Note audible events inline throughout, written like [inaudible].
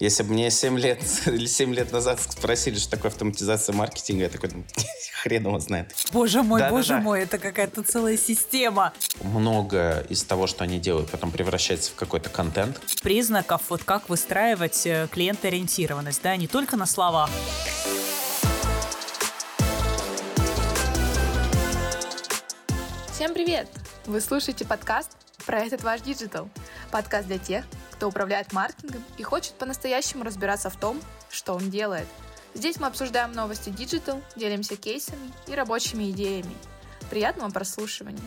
Если бы мне 7 лет [laughs] или 7 лет назад спросили, что такое автоматизация маркетинга, я такой, [laughs] хрен его знает. Боже мой, да, боже да, да. мой, это какая-то целая система. Много из того, что они делают, потом превращается в какой-то контент. Признаков, вот как выстраивать э, клиентоориентированность, да, не только на словах. Всем привет! Вы слушаете подкаст про этот ваш digital. Подкаст для тех, кто управляет маркетингом и хочет по-настоящему разбираться в том, что он делает. Здесь мы обсуждаем новости digital, делимся кейсами и рабочими идеями. Приятного прослушивания!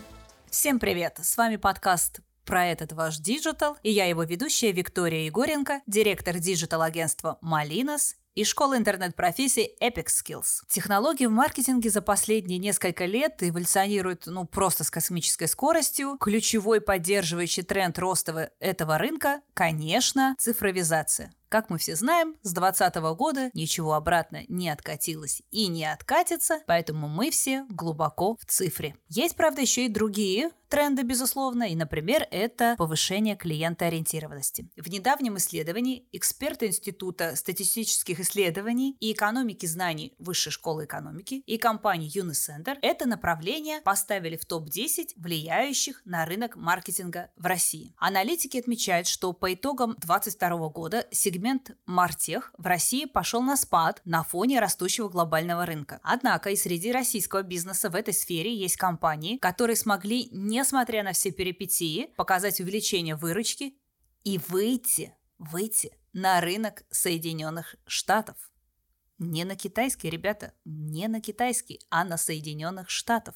Всем привет! С вами подкаст про этот ваш digital, и я его ведущая Виктория Егоренко, директор digital-агентства «Molinos» и школы интернет-профессий Epic Skills. Технологии в маркетинге за последние несколько лет эволюционируют ну просто с космической скоростью. Ключевой поддерживающий тренд роста этого рынка, конечно, цифровизация. Как мы все знаем, с 2020 года ничего обратно не откатилось и не откатится, поэтому мы все глубоко в цифре. Есть, правда, еще и другие тренды, безусловно, и, например, это повышение клиентоориентированности. В недавнем исследовании эксперты Института статистических исследований и экономики знаний Высшей школы экономики и компании Unicenter это направление поставили в топ-10 влияющих на рынок маркетинга в России. Аналитики отмечают, что по итогам 2022 года сегмент сегмент Мартех в России пошел на спад на фоне растущего глобального рынка. Однако и среди российского бизнеса в этой сфере есть компании, которые смогли, несмотря на все перипетии, показать увеличение выручки и выйти, выйти на рынок Соединенных Штатов. Не на китайский, ребята, не на китайский, а на Соединенных Штатов.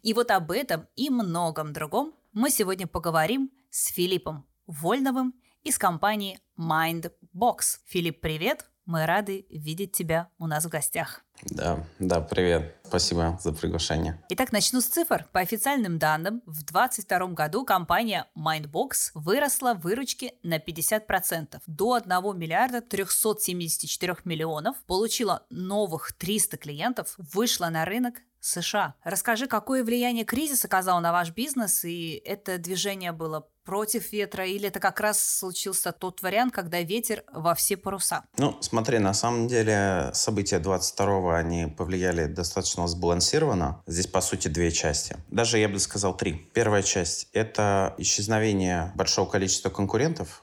И вот об этом и многом другом мы сегодня поговорим с Филиппом Вольновым из компании Mindbox. Филипп, привет! Мы рады видеть тебя у нас в гостях. Да, да, привет. Спасибо за приглашение. Итак, начну с цифр. По официальным данным, в 2022 году компания Mindbox выросла в выручке на 50% до 1 миллиарда 374 миллионов, получила новых 300 клиентов, вышла на рынок США. Расскажи, какое влияние кризис оказал на ваш бизнес, и это движение было против ветра, или это как раз случился тот вариант, когда ветер во все паруса? Ну, смотри, на самом деле события 22-го, они повлияли достаточно сбалансированно. Здесь, по сути, две части. Даже, я бы сказал, три. Первая часть — это исчезновение большого количества конкурентов.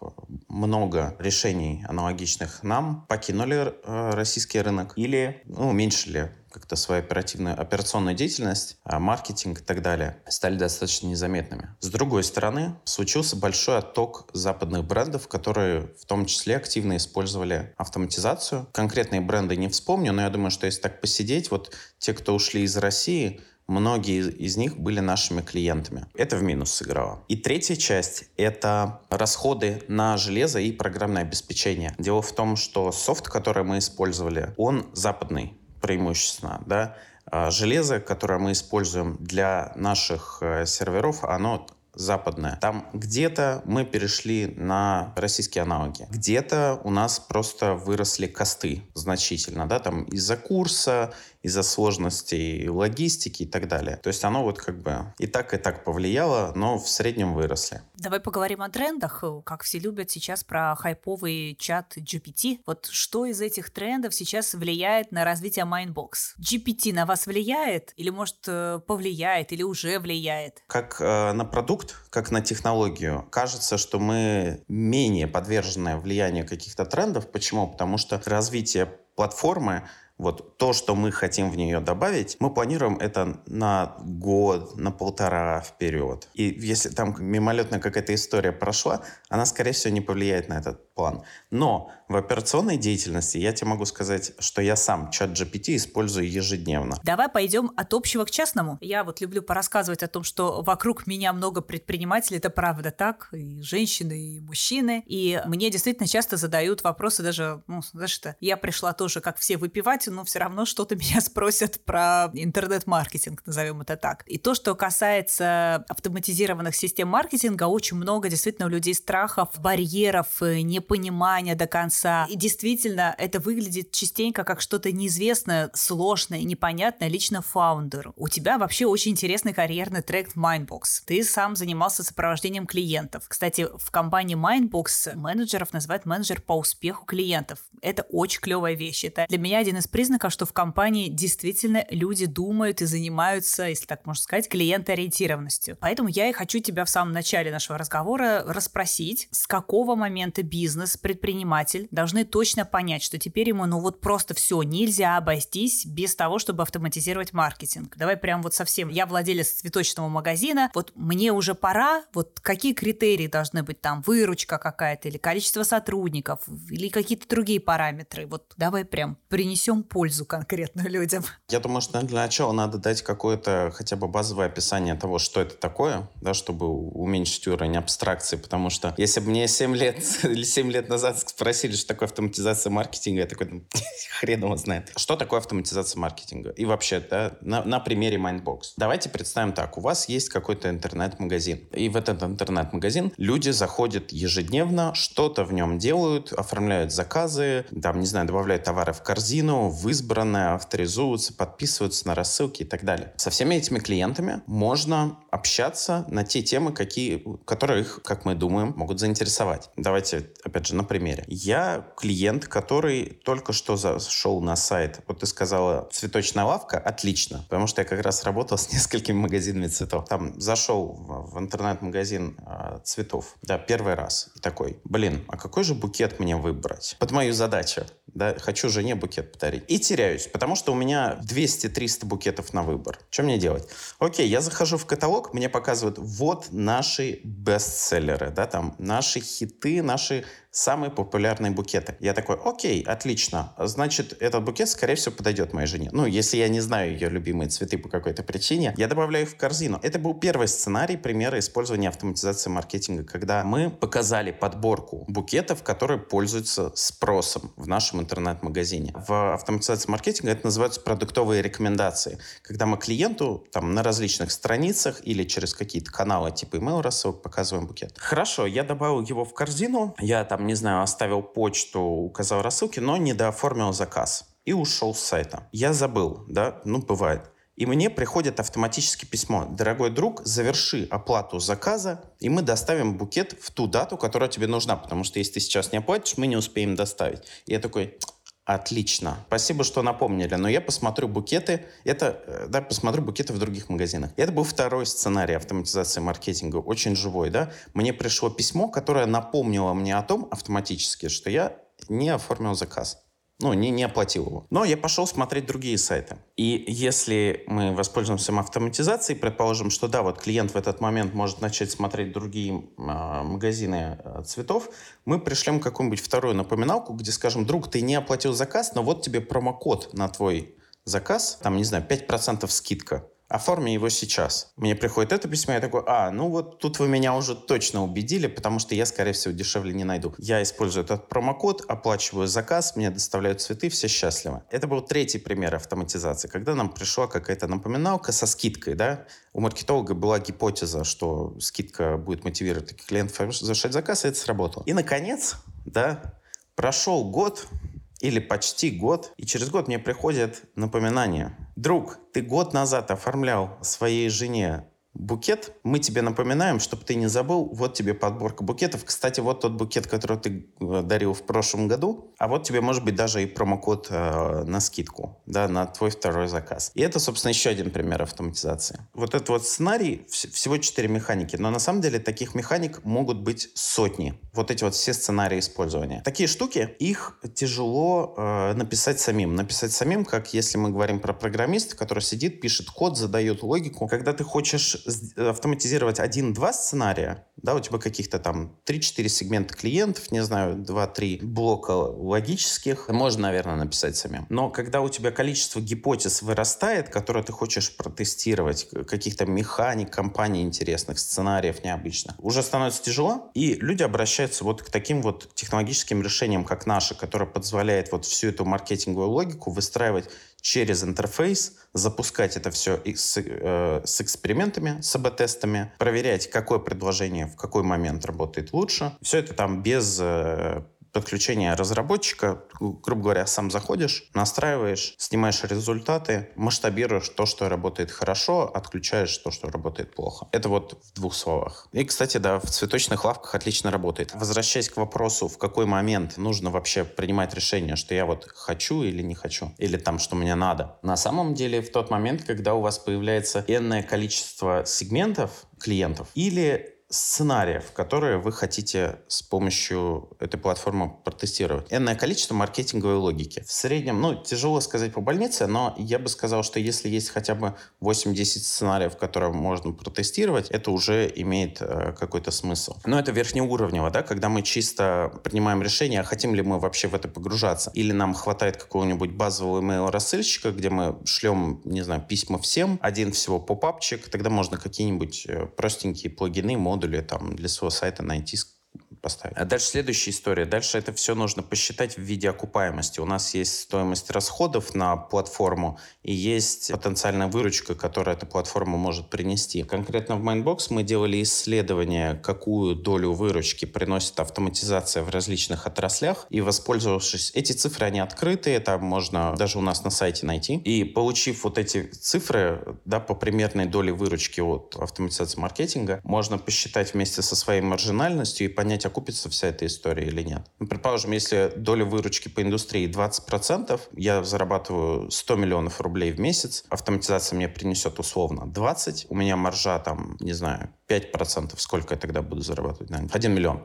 Много решений, аналогичных нам, покинули э, российский рынок или ну, уменьшили как-то свою оперативную операционную деятельность, а маркетинг и так далее стали достаточно незаметными. С другой стороны, случился большой отток западных брендов, которые в том числе активно использовали автоматизацию. Конкретные бренды не вспомню, но я думаю, что если так посидеть, вот те, кто ушли из России, Многие из них были нашими клиентами. Это в минус сыграло. И третья часть — это расходы на железо и программное обеспечение. Дело в том, что софт, который мы использовали, он западный преимущественно, да, а железо, которое мы используем для наших э, серверов, оно западное. Там где-то мы перешли на российские аналоги, где-то у нас просто выросли косты значительно, да, там из-за курса, из-за сложностей логистики и так далее. То есть оно вот как бы и так, и так повлияло, но в среднем выросли. Давай поговорим о трендах. Как все любят сейчас про хайповый чат GPT. Вот что из этих трендов сейчас влияет на развитие Mindbox? GPT на вас влияет? Или, может, э, повлияет? Или уже влияет? Как э, на продукт, как на технологию, кажется, что мы менее подвержены влиянию каких-то трендов. Почему? Потому что развитие платформы вот то, что мы хотим в нее добавить, мы планируем это на год, на полтора вперед. И если там мимолетная какая-то история прошла, она, скорее всего, не повлияет на этот план. Но в операционной деятельности я тебе могу сказать, что я сам чат GPT использую ежедневно. Давай пойдем от общего к частному. Я вот люблю порассказывать о том, что вокруг меня много предпринимателей, это правда так, и женщины, и мужчины. И мне действительно часто задают вопросы даже, ну, знаешь что, я пришла тоже, как все, выпивать, но все равно что-то [laughs] меня спросят про интернет-маркетинг, назовем это так. И то, что касается автоматизированных систем маркетинга, очень много действительно у людей страхов, барьеров, непонимания понимания до конца. И действительно, это выглядит частенько как что-то неизвестное, сложное, непонятное лично фаундеру. У тебя вообще очень интересный карьерный трек в Mindbox. Ты сам занимался сопровождением клиентов. Кстати, в компании Mindbox менеджеров называют менеджер по успеху клиентов. Это очень клевая вещь. Это для меня один из признаков, что в компании действительно люди думают и занимаются, если так можно сказать, клиентоориентированностью. Поэтому я и хочу тебя в самом начале нашего разговора расспросить, с какого момента бизнес, предприниматель должны точно понять, что теперь ему, ну вот просто все, нельзя обойтись без того, чтобы автоматизировать маркетинг. Давай прям вот совсем. Я владелец цветочного магазина, вот мне уже пора, вот какие критерии должны быть там, выручка какая-то или количество сотрудников или какие-то другие параметры. Вот давай прям принесем пользу конкретно людям. Я думаю, что для начала надо дать какое-то хотя бы базовое описание того, что это такое, да, чтобы уменьшить уровень абстракции, потому что если бы мне 7 лет [laughs] или 7 лет назад спросили, что такое автоматизация маркетинга, я такой, ну, [laughs] хрен его знает. Что такое автоматизация маркетинга? И вообще, да, на, на примере Mindbox. Давайте представим так. У вас есть какой-то интернет-магазин. И в этот интернет-магазин люди заходят ежедневно, что-то в нем делают, оформляют заказы, там, не знаю, добавляют товары в корзину, в избранное, авторизуются, подписываются на рассылки и так далее. Со всеми этими клиентами можно общаться на те темы, какие, которые их, как мы думаем, могут заинтересовать. Давайте, опять же, на примере. Я клиент, который только что зашел на сайт. Вот ты сказала, цветочная лавка, отлично, потому что я как раз работал с несколькими магазинами цветов. Там зашел в, интернет-магазин э, цветов, да, первый раз. И такой, блин, а какой же букет мне выбрать? Под мою задачу да, хочу жене букет подарить. И теряюсь, потому что у меня 200-300 букетов на выбор. Что мне делать? Окей, я захожу в каталог, мне показывают, вот наши бестселлеры, да, там, наши хиты, наши самые популярные букеты. Я такой, окей, отлично. Значит, этот букет, скорее всего, подойдет моей жене. Ну, если я не знаю ее любимые цветы по какой-то причине, я добавляю их в корзину. Это был первый сценарий примера использования автоматизации маркетинга, когда мы показали подборку букетов, которые пользуются спросом в нашем интернет-магазине. В автоматизации маркетинга это называются продуктовые рекомендации, когда мы клиенту там на различных страницах или через какие-то каналы типа email рассылок показываем букет. Хорошо, я добавил его в корзину, я там там, не знаю, оставил почту, указал рассылки, но не дооформил заказ и ушел с сайта. Я забыл, да, ну бывает. И мне приходит автоматически письмо. Дорогой друг, заверши оплату заказа, и мы доставим букет в ту дату, которая тебе нужна. Потому что если ты сейчас не оплатишь, мы не успеем доставить. И я такой, Отлично. Спасибо, что напомнили. Но я посмотрю букеты. Это, э, да, посмотрю букеты в других магазинах. Это был второй сценарий автоматизации маркетинга. Очень живой, да. Мне пришло письмо, которое напомнило мне о том автоматически, что я не оформил заказ ну, не, не оплатил его. Но я пошел смотреть другие сайты. И если мы воспользуемся автоматизацией, предположим, что да, вот клиент в этот момент может начать смотреть другие э, магазины э, цветов, мы пришлем какую-нибудь вторую напоминалку, где скажем, друг, ты не оплатил заказ, но вот тебе промокод на твой заказ, там, не знаю, 5% скидка оформи его сейчас. Мне приходит это письмо, я такой, а, ну вот тут вы меня уже точно убедили, потому что я, скорее всего, дешевле не найду. Я использую этот промокод, оплачиваю заказ, мне доставляют цветы, все счастливы. Это был третий пример автоматизации, когда нам пришла какая-то напоминалка со скидкой, да. У маркетолога была гипотеза, что скидка будет мотивировать клиентов завершать заказ, и это сработало. И, наконец, да, прошел год, или почти год, и через год мне приходит напоминание. Друг, ты год назад оформлял своей жене букет, мы тебе напоминаем, чтобы ты не забыл, вот тебе подборка букетов. Кстати, вот тот букет, который ты э, дарил в прошлом году, а вот тебе может быть даже и промокод э, на скидку, да, на твой второй заказ. И это, собственно, еще один пример автоматизации. Вот этот вот сценарий, вс- всего четыре механики, но на самом деле таких механик могут быть сотни. Вот эти вот все сценарии использования. Такие штуки, их тяжело э, написать самим. Написать самим, как если мы говорим про программиста, который сидит, пишет код, задает логику. Когда ты хочешь автоматизировать один-два сценария, да, у тебя каких-то там 3-4 сегмента клиентов, не знаю, 2-3 блока логических, можно, наверное, написать самим. Но когда у тебя количество гипотез вырастает, которые ты хочешь протестировать, каких-то механик, компаний интересных, сценариев необычных, уже становится тяжело, и люди обращаются вот к таким вот технологическим решениям, как наши, которые позволяет вот всю эту маркетинговую логику выстраивать через интерфейс, запускать это все с, э, с экспериментами, с АБ-тестами, проверять, какое предложение в какой момент работает лучше. Все это там без э, подключение разработчика, грубо говоря, сам заходишь, настраиваешь, снимаешь результаты, масштабируешь то, что работает хорошо, отключаешь то, что работает плохо. Это вот в двух словах. И, кстати, да, в цветочных лавках отлично работает. Возвращаясь к вопросу, в какой момент нужно вообще принимать решение, что я вот хочу или не хочу, или там, что мне надо. На самом деле, в тот момент, когда у вас появляется энное количество сегментов клиентов, или сценариев, которые вы хотите с помощью этой платформы протестировать. Энное количество маркетинговой логики. В среднем, ну, тяжело сказать по больнице, но я бы сказал, что если есть хотя бы 8-10 сценариев, которые можно протестировать, это уже имеет э, какой-то смысл. Но это верхнеуровнево, да, когда мы чисто принимаем решение, хотим ли мы вообще в это погружаться. Или нам хватает какого-нибудь базового email-рассылщика, где мы шлем, не знаю, письма всем, один всего попапчик, тогда можно какие-нибудь э, простенькие плагины, моды модуле там, для своего сайта найти поставить. А дальше следующая история. Дальше это все нужно посчитать в виде окупаемости. У нас есть стоимость расходов на платформу и есть потенциальная выручка, которую эта платформа может принести. Конкретно в Mindbox мы делали исследование, какую долю выручки приносит автоматизация в различных отраслях. И воспользовавшись... Эти цифры, они открытые, это можно даже у нас на сайте найти. И получив вот эти цифры, да, по примерной доле выручки от автоматизации маркетинга, можно посчитать вместе со своей маржинальностью и понять, окупится вся эта история или нет. Ну, предположим, если доля выручки по индустрии 20%, я зарабатываю 100 миллионов рублей в месяц, автоматизация мне принесет условно 20, у меня маржа там, не знаю, 5%, сколько я тогда буду зарабатывать? Наверное, 1 миллион.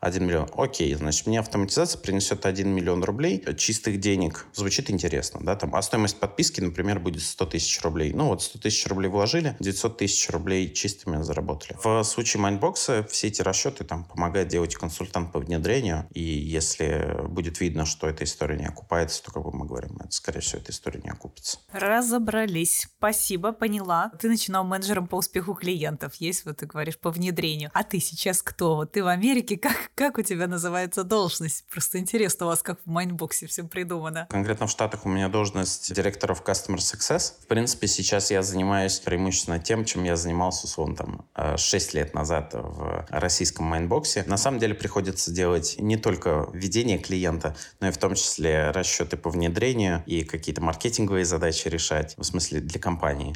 1 миллион. Окей, значит, мне автоматизация принесет 1 миллион рублей чистых денег. Звучит интересно, да, там, а стоимость подписки, например, будет 100 тысяч рублей. Ну вот 100 тысяч рублей вложили, 900 тысяч рублей чистыми заработали. В случае Майндбокса все эти расчеты там помогает делать консультант по внедрению, и если будет видно, что эта история не окупается, то, как бы мы говорим, это, скорее всего, эта история не окупится. Разобрались. Спасибо, поняла. Ты начинал менеджером по успеху клиентов. Есть, вот ты говоришь, по внедрению. А ты сейчас кто? Вот ты в Америке, [laughs] как, как у тебя называется должность? Просто интересно у вас, как в Майнбоксе все придумано. Конкретно в Штатах у меня должность директора в Customer Success. В принципе, сейчас я занимаюсь преимущественно тем, чем я занимался, условно, там, 6 э, лет назад в российском Майнбоксе. На самом деле приходится делать не только ведение клиента, но и в том числе расчеты по внедрению и какие-то маркетинговые задачи решать, в смысле для компании.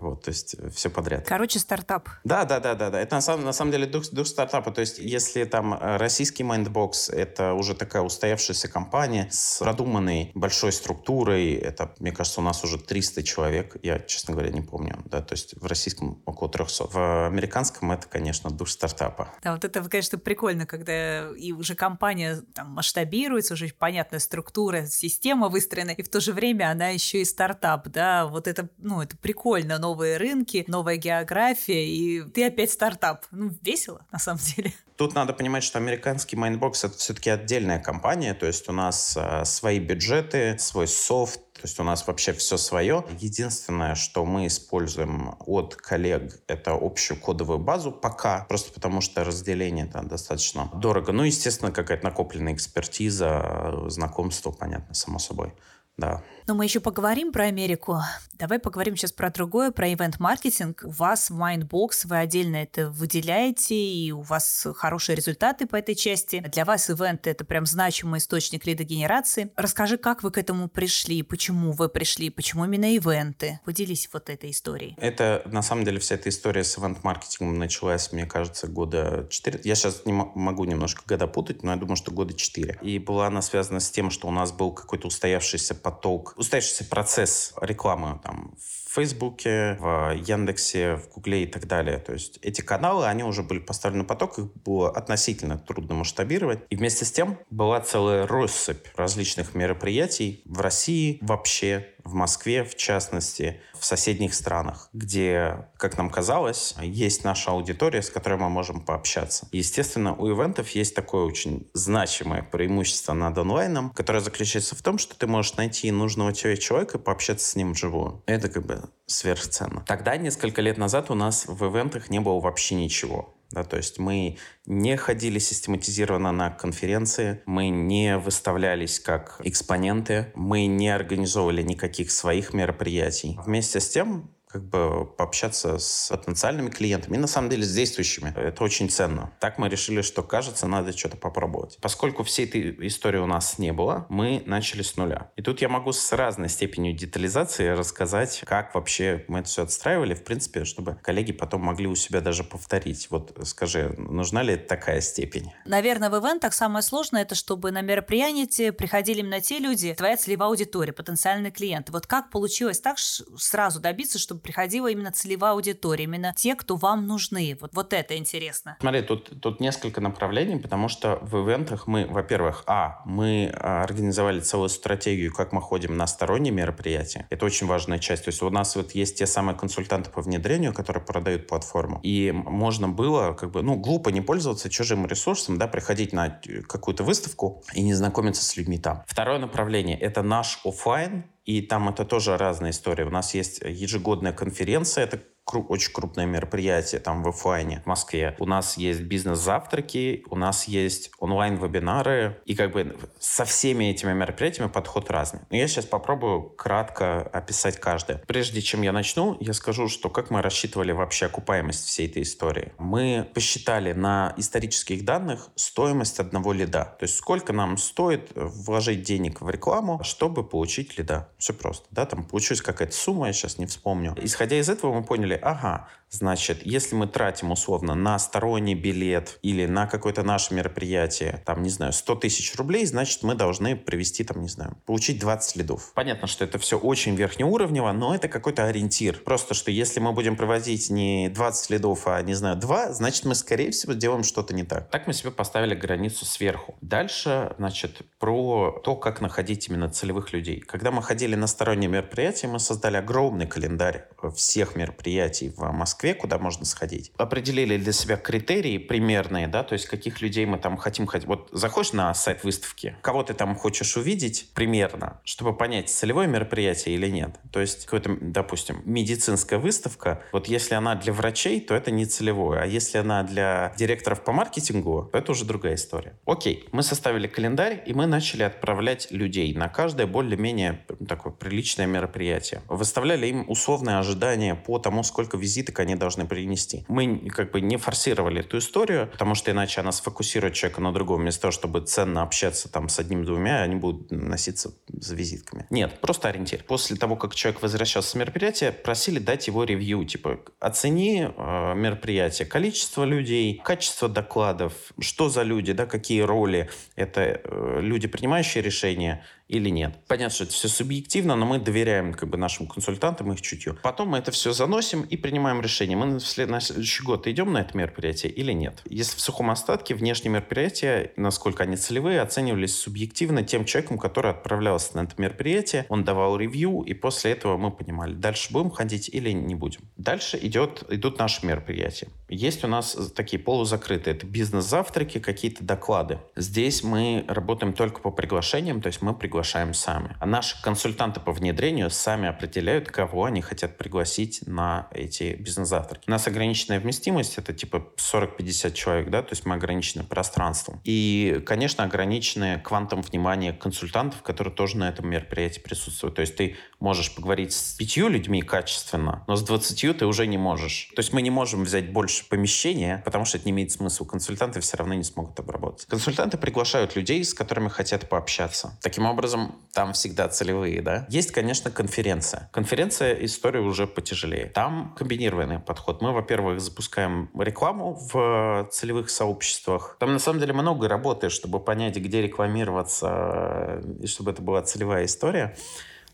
Вот, то есть э, все подряд. Короче, стартап. Да, да, да, да, да. Это на самом, на самом деле дух, дух стартапа. То есть, если там э, российский Mindbox это уже такая устоявшаяся компания с продуманной большой структурой, это, мне кажется, у нас уже 300 человек, я, честно говоря, не помню, да, то есть в российском около 300. В американском это, конечно, дух стартапа. Да, вот это, конечно, прикольно, когда и уже компания там масштабируется, уже понятная структура, система выстроена, и в то же время она еще и стартап, да, вот это, ну, это прикольно прикольно. Новые рынки, новая география, и ты опять стартап. Ну, весело, на самом деле. Тут надо понимать, что американский Mindbox это все-таки отдельная компания, то есть у нас э, свои бюджеты, свой софт, то есть у нас вообще все свое. Единственное, что мы используем от коллег, это общую кодовую базу пока, просто потому что разделение это достаточно дорого. Ну, естественно, какая-то накопленная экспертиза, знакомство, понятно, само собой. Да. Но мы еще поговорим про Америку. Давай поговорим сейчас про другое, про ивент-маркетинг. У вас в Mindbox вы отдельно это выделяете, и у вас хорошие результаты по этой части. Для вас ивент — это прям значимый источник лидогенерации. Расскажи, как вы к этому пришли, почему вы пришли, почему именно ивенты? Поделись вот этой историей. Это, на самом деле, вся эта история с ивент-маркетингом началась, мне кажется, года 4. Я сейчас не могу немножко года путать, но я думаю, что года 4. И была она связана с тем, что у нас был какой-то устоявшийся поток устоявшийся процесс рекламы там, в Фейсбуке, в Яндексе, в Гугле и так далее. То есть эти каналы, они уже были поставлены на поток, их было относительно трудно масштабировать. И вместе с тем была целая россыпь различных мероприятий в России вообще, в Москве в частности, в соседних странах, где, как нам казалось, есть наша аудитория, с которой мы можем пообщаться. Естественно, у ивентов есть такое очень значимое преимущество над онлайном, которое заключается в том, что ты можешь найти нужного тебе человека и пообщаться с ним вживую. Это как бы сверхценно. Тогда, несколько лет назад, у нас в ивентах не было вообще ничего. Да, то есть мы не ходили систематизированно на конференции, мы не выставлялись как экспоненты, мы не организовывали никаких своих мероприятий. Вместе с тем как бы пообщаться с потенциальными клиентами и на самом деле с действующими. Это очень ценно. Так мы решили, что кажется, надо что-то попробовать. Поскольку всей этой истории у нас не было, мы начали с нуля. И тут я могу с разной степенью детализации рассказать, как вообще мы это все отстраивали, в принципе, чтобы коллеги потом могли у себя даже повторить. Вот скажи, нужна ли такая степень? Наверное, в ивентах самое сложное это, чтобы на мероприятие приходили именно те люди, твоя целевая аудитория, потенциальные клиенты. Вот как получилось так сразу добиться, чтобы приходила именно целевая аудитория, именно те, кто вам нужны? Вот, вот это интересно. Смотри, тут, тут несколько направлений, потому что в ивентах мы, во-первых, а, мы а, организовали целую стратегию, как мы ходим на сторонние мероприятия. Это очень важная часть. То есть у нас вот есть те самые консультанты по внедрению, которые продают платформу. И можно было, как бы, ну, глупо не пользоваться чужим ресурсом, да, приходить на какую-то выставку и не знакомиться с людьми там. Второе направление — это наш офлайн, и там это тоже разная история. У нас есть ежегодная конференция, это очень крупное мероприятие там в офлайне в Москве. У нас есть бизнес-завтраки, у нас есть онлайн-вебинары, и как бы со всеми этими мероприятиями подход разный. Но я сейчас попробую кратко описать каждое. Прежде чем я начну, я скажу, что как мы рассчитывали вообще окупаемость всей этой истории. Мы посчитали на исторических данных стоимость одного лида. То есть сколько нам стоит вложить денег в рекламу, чтобы получить лида. Все просто. Да, там получилась какая-то сумма, я сейчас не вспомню. Исходя из этого мы поняли, ага, Значит, если мы тратим условно на сторонний билет или на какое-то наше мероприятие, там, не знаю, 100 тысяч рублей, значит, мы должны привести, там, не знаю, получить 20 следов. Понятно, что это все очень верхнеуровнево, но это какой-то ориентир. Просто, что если мы будем проводить не 20 следов, а, не знаю, 2, значит, мы, скорее всего, делаем что-то не так. Так мы себе поставили границу сверху. Дальше, значит, про то, как находить именно целевых людей. Когда мы ходили на сторонние мероприятия, мы создали огромный календарь всех мероприятий в Москве Москве, куда можно сходить. Определили для себя критерии примерные, да, то есть каких людей мы там хотим ходить. Вот заходишь на сайт выставки, кого ты там хочешь увидеть примерно, чтобы понять, целевое мероприятие или нет. То есть какой-то, допустим, медицинская выставка, вот если она для врачей, то это не целевое, а если она для директоров по маркетингу, то это уже другая история. Окей, мы составили календарь, и мы начали отправлять людей на каждое более-менее такое приличное мероприятие. Выставляли им условные ожидания по тому, сколько визиток они они должны принести. Мы как бы не форсировали эту историю, потому что иначе она сфокусирует человека на другом, вместо того, чтобы ценно общаться там с одним-двумя, они будут носиться за визитками. Нет, просто ориентир. После того, как человек возвращался с мероприятия, просили дать его ревью, типа оцени э, мероприятие, количество людей, качество докладов, что за люди, да, какие роли, это э, люди, принимающие решения, или нет. Понятно, что это все субъективно, но мы доверяем как бы нашим консультантам их чутью. Потом мы это все заносим и принимаем решение, мы на следующий год идем на это мероприятие или нет. Если в сухом остатке внешние мероприятия, насколько они целевые, оценивались субъективно тем человеком, который отправлялся на это мероприятие, он давал ревью, и после этого мы понимали, дальше будем ходить или не будем. Дальше идет, идут наши мероприятия. Есть у нас такие полузакрытые, это бизнес-завтраки, какие-то доклады. Здесь мы работаем только по приглашениям, то есть мы приглашаем приглашаем сами. А наши консультанты по внедрению сами определяют, кого они хотят пригласить на эти бизнес-завтраки. У нас ограниченная вместимость, это типа 40-50 человек, да, то есть мы ограничены пространством. И, конечно, ограничены квантом внимания консультантов, которые тоже на этом мероприятии присутствуют. То есть ты можешь поговорить с пятью людьми качественно, но с двадцатью ты уже не можешь. То есть мы не можем взять больше помещения, потому что это не имеет смысла. Консультанты все равно не смогут обработать. Консультанты приглашают людей, с которыми хотят пообщаться. Таким образом, образом, там всегда целевые, да. Есть, конечно, конференция. Конференция история уже потяжелее. Там комбинированный подход. Мы, во-первых, запускаем рекламу в целевых сообществах. Там, на самом деле, много работы, чтобы понять, где рекламироваться, и чтобы это была целевая история.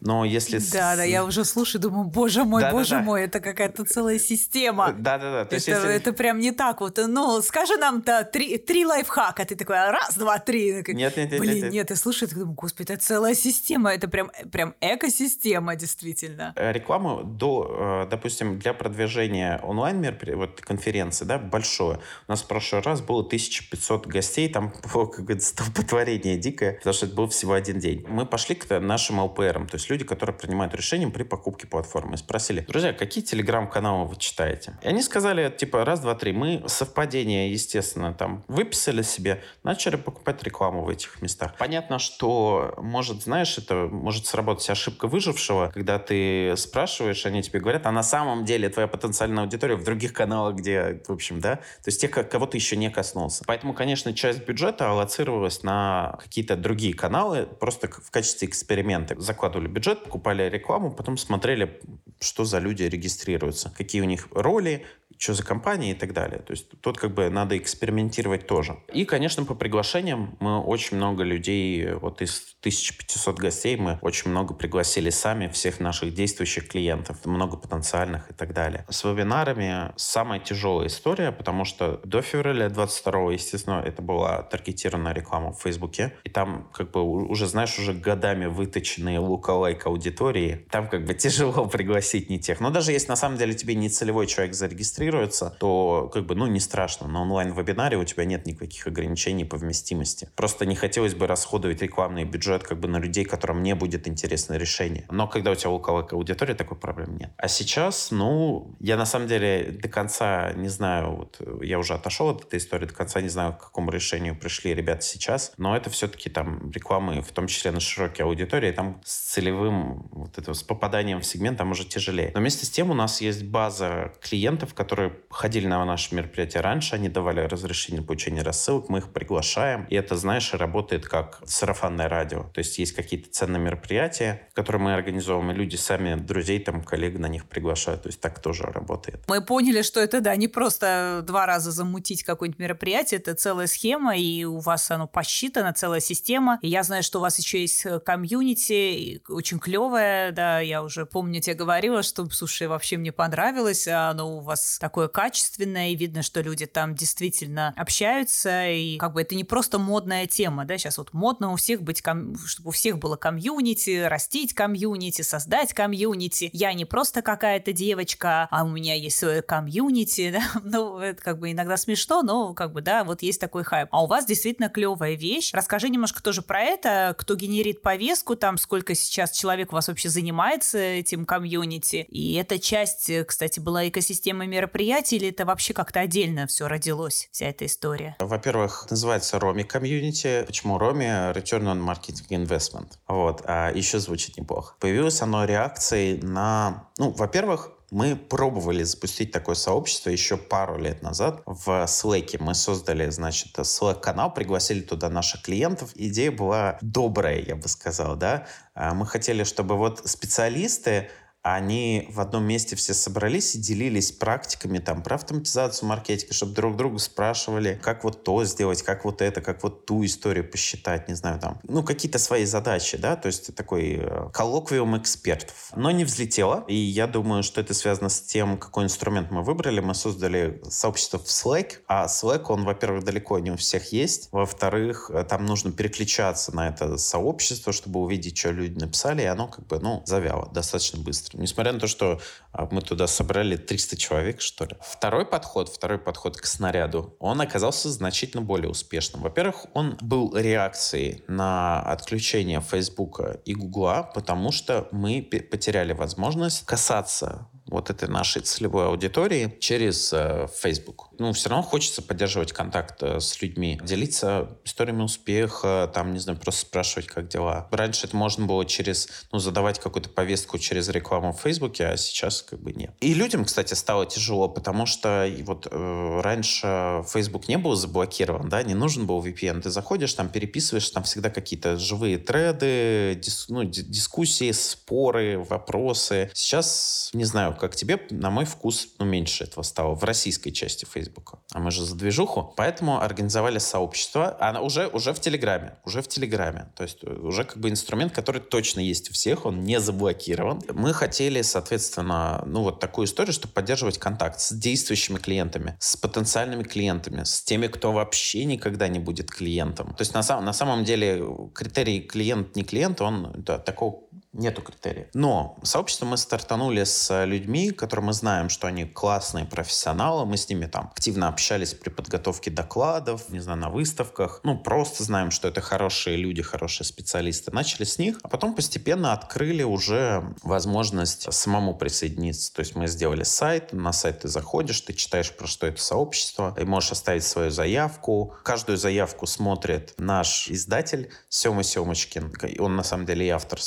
Но если... Да, да, я уже слушаю, думаю, боже мой, да, боже да, да. мой, это какая-то целая система. Да, да, да. это, если... это прям не так вот. Ну, скажи нам-то три, три лайфхака. Ты такой, раз, два, три. Нет, нет, нет. Блин, нет, нет, ты слушаешь, ты думаешь, господи, это целая система. Это прям, прям экосистема, действительно. Э, рекламу до, э, допустим, для продвижения онлайн вот конференции, да, большое. У нас в прошлый раз было 1500 гостей, там [laughs] было какое-то столпотворение дикое, потому что это был всего один день. Мы пошли к нашим ЛПРам, то есть люди, которые принимают решения при покупке платформы. Спросили, друзья, какие телеграм-каналы вы читаете? И они сказали, типа, раз, два, три. Мы совпадение, естественно, там выписали себе, начали покупать рекламу в этих местах. Понятно, что, может, знаешь, это может сработать ошибка выжившего, когда ты спрашиваешь, они тебе говорят, а на самом деле твоя потенциальная аудитория в других каналах, где, в общем, да, то есть тех, кого ты еще не коснулся. Поэтому, конечно, часть бюджета аллоцировалась на какие-то другие каналы, просто в качестве эксперимента. Закладывали бюджет, покупали рекламу, потом смотрели, что за люди регистрируются, какие у них роли, что за компания и так далее. То есть тут как бы надо экспериментировать тоже. И, конечно, по приглашениям мы очень много людей, вот из 1500 гостей мы очень много пригласили сами всех наших действующих клиентов, много потенциальных и так далее. С вебинарами самая тяжелая история, потому что до февраля 22 естественно, это была таргетированная реклама в Фейсбуке, и там как бы уже, знаешь, уже годами выточенные лука-лайк аудитории, там как бы [laughs] тяжело пригласить не тех. Но даже если на самом деле тебе не целевой человек зарегистрирован, регистрируется, то как бы, ну, не страшно. На онлайн-вебинаре у тебя нет никаких ограничений по вместимости. Просто не хотелось бы расходовать рекламный бюджет как бы на людей, которым не будет интересно решение. Но когда у тебя луковая аудитория, такой проблемы нет. А сейчас, ну, я на самом деле до конца не знаю, вот я уже отошел от этой истории, до конца не знаю, к какому решению пришли ребята сейчас, но это все-таки там рекламы, в том числе на широкие аудитории, там с целевым, вот это, с попаданием в сегмент там уже тяжелее. Но вместе с тем у нас есть база клиентов, которые которые ходили на наши мероприятия раньше, они давали разрешение на получение рассылок, мы их приглашаем. И это, знаешь, работает как сарафанное радио. То есть есть какие-то ценные мероприятия, которые мы организовываем, и люди сами, друзей, там, коллег на них приглашают. То есть так тоже работает. Мы поняли, что это, да, не просто два раза замутить какое-нибудь мероприятие, это целая схема, и у вас оно посчитано, целая система. И я знаю, что у вас еще есть э, комьюнити, очень клевое, да, я уже помню, тебе говорила, что, слушай, вообще мне понравилось, а оно у вас такое качественное, и видно, что люди там действительно общаются, и как бы это не просто модная тема, да, сейчас вот модно у всех быть, ком... чтобы у всех было комьюнити, растить комьюнити, создать комьюнити. Я не просто какая-то девочка, а у меня есть свое комьюнити, [laughs] да, ну, это как бы иногда смешно, но как бы, да, вот есть такой хайп. А у вас действительно клевая вещь. Расскажи немножко тоже про это, кто генерит повестку, там, сколько сейчас человек у вас вообще занимается этим комьюнити. И эта часть, кстати, была экосистемой мероприятий мероприятий, или это вообще как-то отдельно все родилось, вся эта история? Во-первых, называется Роми комьюнити. Почему Роми? Return on Marketing Investment. Вот. А еще звучит неплохо. Появилось оно реакцией на... Ну, во-первых, мы пробовали запустить такое сообщество еще пару лет назад в Slack. Мы создали, значит, Slack-канал, пригласили туда наших клиентов. Идея была добрая, я бы сказал, да. А мы хотели, чтобы вот специалисты они в одном месте все собрались и делились практиками там про автоматизацию маркетинга, чтобы друг другу спрашивали, как вот то сделать, как вот это, как вот ту историю посчитать, не знаю, там, ну, какие-то свои задачи, да, то есть такой э, коллоквиум экспертов. Но не взлетело, и я думаю, что это связано с тем, какой инструмент мы выбрали. Мы создали сообщество в Slack, а Slack, он, во-первых, далеко не у всех есть, во-вторых, э, там нужно переключаться на это сообщество, чтобы увидеть, что люди написали, и оно как бы, ну, завяло достаточно быстро. Несмотря на то, что а, мы туда собрали 300 человек, что ли. Второй подход, второй подход к снаряду, он оказался значительно более успешным. Во-первых, он был реакцией на отключение Фейсбука и Гугла, потому что мы потеряли возможность касаться вот этой нашей целевой аудитории через э, Facebook. Ну, все равно хочется поддерживать контакт э, с людьми, делиться историями успеха, там, не знаю, просто спрашивать, как дела. Раньше это можно было через, ну, задавать какую-то повестку через рекламу в Фейсбуке, а сейчас как бы нет. И людям, кстати, стало тяжело, потому что вот э, раньше Facebook не был заблокирован, да, не нужен был VPN. Ты заходишь, там переписываешь, там всегда какие-то живые треды, дис, ну, дискуссии, споры, вопросы. Сейчас, не знаю, как тебе, на мой вкус, ну, меньше этого стало в российской части Фейсбука. А мы же за движуху. Поэтому организовали сообщество. Она уже, уже в Телеграме. Уже в Телеграме. То есть э, уже как бы инструмент, который точно есть у всех, он не заблокирован. Мы хотели, соответственно, ну, вот такую историю, чтобы поддерживать контакт с действующими клиентами, с потенциальными клиентами, с теми, кто вообще никогда не будет клиентом. То есть на, сам, на самом деле критерий клиент не клиент, он да, такого Нету критерия. Но сообщество мы стартанули с людьми, которые мы знаем, что они классные профессионалы. Мы с ними там активно общались при подготовке докладов, не знаю, на выставках. Ну, просто знаем, что это хорошие люди, хорошие специалисты. Начали с них, а потом постепенно открыли уже возможность самому присоединиться. То есть мы сделали сайт, на сайт ты заходишь, ты читаешь, про что это сообщество, и можешь оставить свою заявку. Каждую заявку смотрит наш издатель Сема Семочкин. Он на самом деле и автор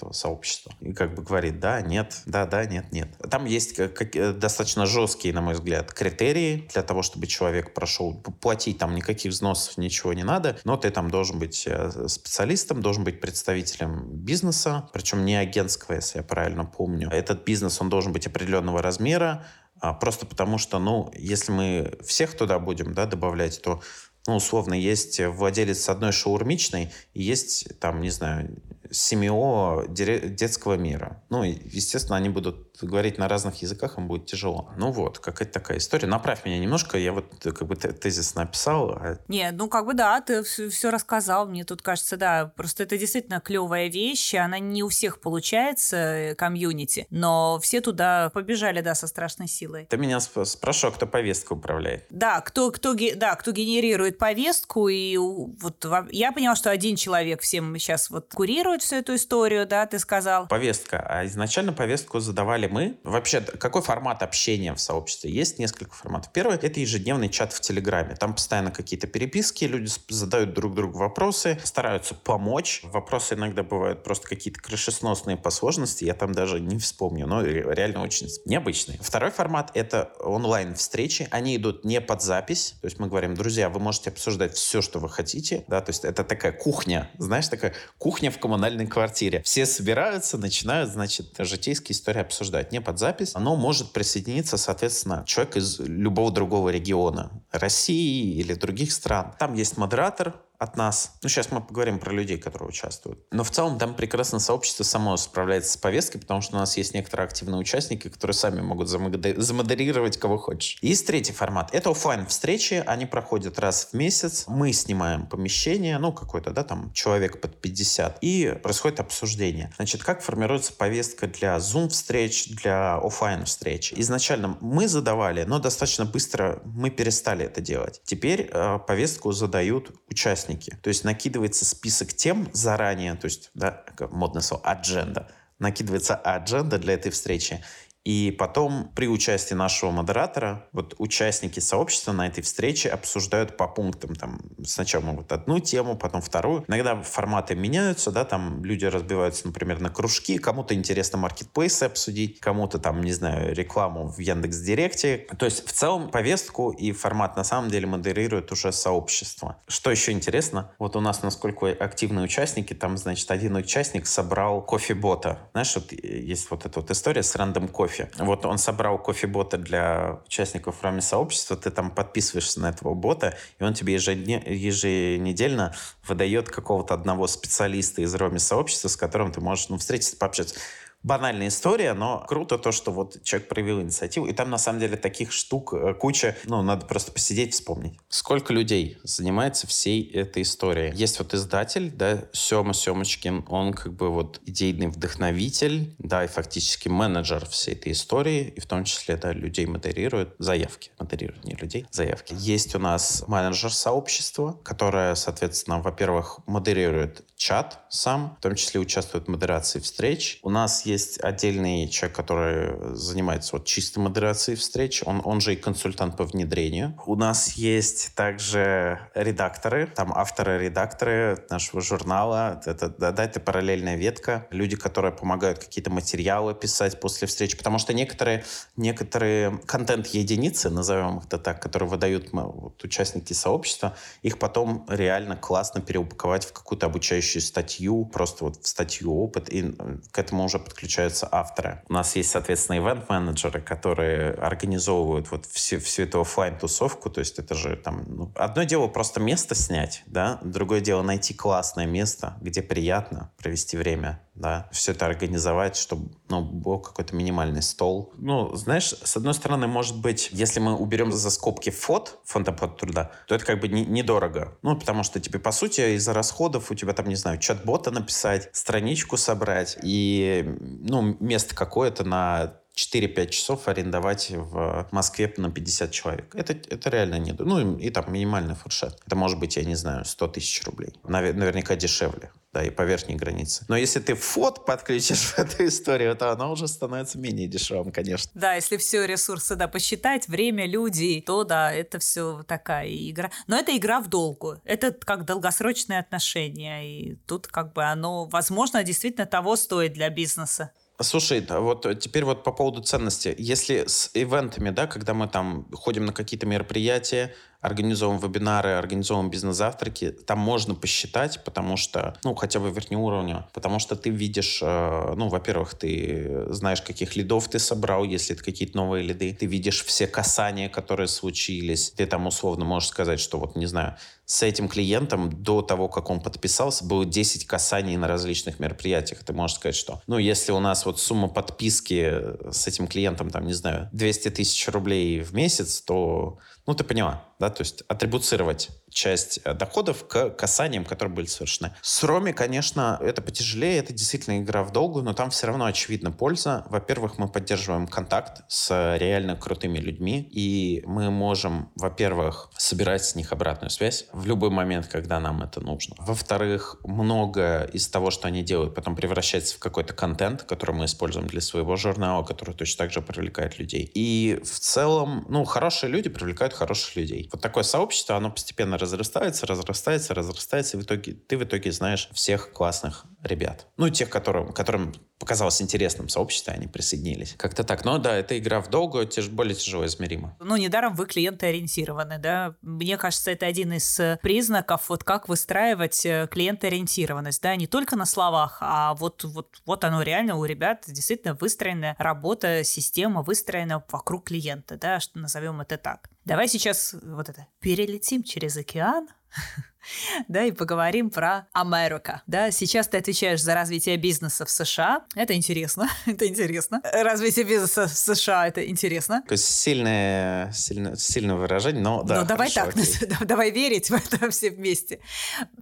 этого сообщества. И как бы говорит, да, нет, да, да, нет, нет. Там есть как, э, достаточно жесткие, на мой взгляд, критерии для того, чтобы человек прошел. Платить там никаких взносов, ничего не надо, но ты там должен быть э, специалистом, должен быть представителем бизнеса, причем не агентского, если я правильно помню. Этот бизнес, он должен быть определенного размера, а, просто потому что, ну, если мы всех туда будем да, добавлять, то ну, условно, есть владелец одной шаурмичной, и есть, там, не знаю, семио детского мира. Ну, естественно, они будут говорить на разных языках, им будет тяжело. Ну вот, какая-то такая история. Направь меня немножко, я вот как бы тезис написал. А... Не, ну как бы да, ты все рассказал. Мне тут кажется, да, просто это действительно клевая вещь, она не у всех получается, э, комьюнити, но все туда побежали, да, со страшной силой. Ты меня сп- спрашивал, кто повестку управляет. Да, кто, кто, да, кто генерирует повестку, и вот я поняла, что один человек всем сейчас вот курирует всю эту историю, да, ты сказал. Повестка. А изначально повестку задавали мы. Вообще, какой формат общения в сообществе? Есть несколько форматов. Первый — это ежедневный чат в Телеграме. Там постоянно какие-то переписки, люди задают друг другу вопросы, стараются помочь. Вопросы иногда бывают просто какие-то крышесносные по сложности, я там даже не вспомню, но реально очень необычные. Второй формат — это онлайн-встречи. Они идут не под запись, то есть мы говорим, друзья, вы можете обсуждать все, что вы хотите, да, то есть это такая кухня, знаешь, такая кухня в коммунальной квартире. Все собираются, начинают, значит, житейские истории обсуждать обсуждать не под запись, оно может присоединиться, соответственно, человек из любого другого региона, России или других стран. Там есть модератор, от нас. Ну, сейчас мы поговорим про людей, которые участвуют. Но в целом там прекрасно сообщество само справляется с повесткой, потому что у нас есть некоторые активные участники, которые сами могут замодерировать кого хочешь. Есть третий формат. Это офлайн встречи. Они проходят раз в месяц. Мы снимаем помещение, ну, какой-то, да, там, человек под 50. И происходит обсуждение. Значит, как формируется повестка для Zoom встреч, для офлайн встреч? Изначально мы задавали, но достаточно быстро мы перестали это делать. Теперь э, повестку задают участники участники. То есть накидывается список тем заранее, то есть, да, модное слово, адженда. Накидывается адженда для этой встречи. И потом при участии нашего модератора, вот участники сообщества на этой встрече обсуждают по пунктам. Там, сначала могут одну тему, потом вторую. Иногда форматы меняются, да, там люди разбиваются, например, на кружки. Кому-то интересно маркетплейсы обсудить, кому-то там, не знаю, рекламу в Яндекс Директе. То есть в целом повестку и формат на самом деле модерирует уже сообщество. Что еще интересно, вот у нас насколько активные участники, там, значит, один участник собрал кофе-бота. Знаешь, вот есть вот эта вот история с рандом кофе кофе. Вот он собрал кофе-бота для участников в раме сообщества, ты там подписываешься на этого бота, и он тебе еженедельно выдает какого-то одного специалиста из роме сообщества, с которым ты можешь ну, встретиться, пообщаться банальная история, но круто то, что вот человек проявил инициативу. И там, на самом деле, таких штук э, куча. Ну, надо просто посидеть, вспомнить. Сколько людей занимается всей этой историей? Есть вот издатель, да, Сема Семочкин. Он как бы вот идейный вдохновитель, да, и фактически менеджер всей этой истории. И в том числе, да, людей модерирует. Заявки. Модерирует, не людей, заявки. Есть у нас менеджер сообщества, которое, соответственно, во-первых, модерирует чат сам, в том числе участвует в модерации встреч. У нас есть отдельный человек, который занимается вот чисто модерацией встреч. Он, он же и консультант по внедрению. У нас есть также редакторы, там авторы-редакторы нашего журнала. Это, да, да, это параллельная ветка. Люди, которые помогают какие-то материалы писать после встреч. Потому что некоторые, некоторые контент-единицы, назовем их это так, которые выдают вот, участники сообщества, их потом реально классно переупаковать в какую-то обучающую статью, просто вот в статью опыт, и к этому уже подключать подключаются авторы. У нас есть, соответственно, ивент-менеджеры, которые организовывают вот всю, всю эту офлайн тусовку то есть это же там... Ну, одно дело просто место снять, да, другое дело найти классное место, где приятно провести время, да, все это организовать, чтобы, ну, был какой-то минимальный стол. Ну, знаешь, с одной стороны, может быть, если мы уберем за скобки фот, фонд оплаты труда, то это как бы не, недорого. Ну, потому что тебе, по сути, из-за расходов у тебя там, не знаю, чат-бота написать, страничку собрать и, ну, место какое-то на 4-5 часов арендовать в Москве на 50 человек. Это, это реально нет. Ну, и, и там минимальный фуршет. Это может быть, я не знаю, 100 тысяч рублей. Навер- наверняка дешевле. Да, и по верхней границе. Но если ты фот подключишь [laughs] в эту историю, то она уже становится менее дешевым, конечно. Да, если все ресурсы, да, посчитать, время, люди, то да, это все такая игра. Но это игра в долгу. Это как долгосрочные отношения. И тут как бы оно, возможно, действительно того стоит для бизнеса. Слушай, вот теперь вот по поводу ценности. Если с ивентами, да, когда мы там ходим на какие-то мероприятия, организовываем вебинары, организовываем бизнес-завтраки, там можно посчитать, потому что, ну, хотя бы верхнего уровня, потому что ты видишь, э, ну, во-первых, ты знаешь, каких лидов ты собрал, если это какие-то новые лиды, ты видишь все касания, которые случились, ты там условно можешь сказать, что вот, не знаю, с этим клиентом до того, как он подписался, было 10 касаний на различных мероприятиях. Ты можешь сказать, что, ну, если у нас вот сумма подписки с этим клиентом, там, не знаю, 200 тысяч рублей в месяц, то ну, ты поняла, да, то есть атрибуцировать часть э, доходов к касаниям, которые были совершены. С Роми, конечно, это потяжелее, это действительно игра в долгую, но там все равно очевидна польза. Во-первых, мы поддерживаем контакт с реально крутыми людьми, и мы можем, во-первых, собирать с них обратную связь в любой момент, когда нам это нужно. Во-вторых, много из того, что они делают, потом превращается в какой-то контент, который мы используем для своего журнала, который точно так же привлекает людей. И в целом, ну, хорошие люди привлекают хороших людей. Вот такое сообщество, оно постепенно разрастается, разрастается, разрастается, и в итоге ты в итоге знаешь всех классных ребят. Ну, тех, которым, которым показалось интересным сообщество, они присоединились. Как-то так. Но да, это игра в долгую, тяж, более тяжело измеримо. Ну, недаром вы клиентоориентированы, да? Мне кажется, это один из э, признаков, вот как выстраивать э, клиентоориентированность, да, не только на словах, а вот, вот, вот оно реально у ребят действительно выстроенная работа, система выстроена вокруг клиента, да, что назовем это так. Давай сейчас вот это перелетим через океан, Can. [laughs] [laughs] да, и поговорим про Америка. Да, сейчас ты отвечаешь за развитие бизнеса в США. Это интересно, [laughs] это интересно. Развитие бизнеса в США, это интересно. То есть сильное, сильное, сильное выражение, но да. Ну, давай хорошо, так, [laughs] давай верить в это все вместе.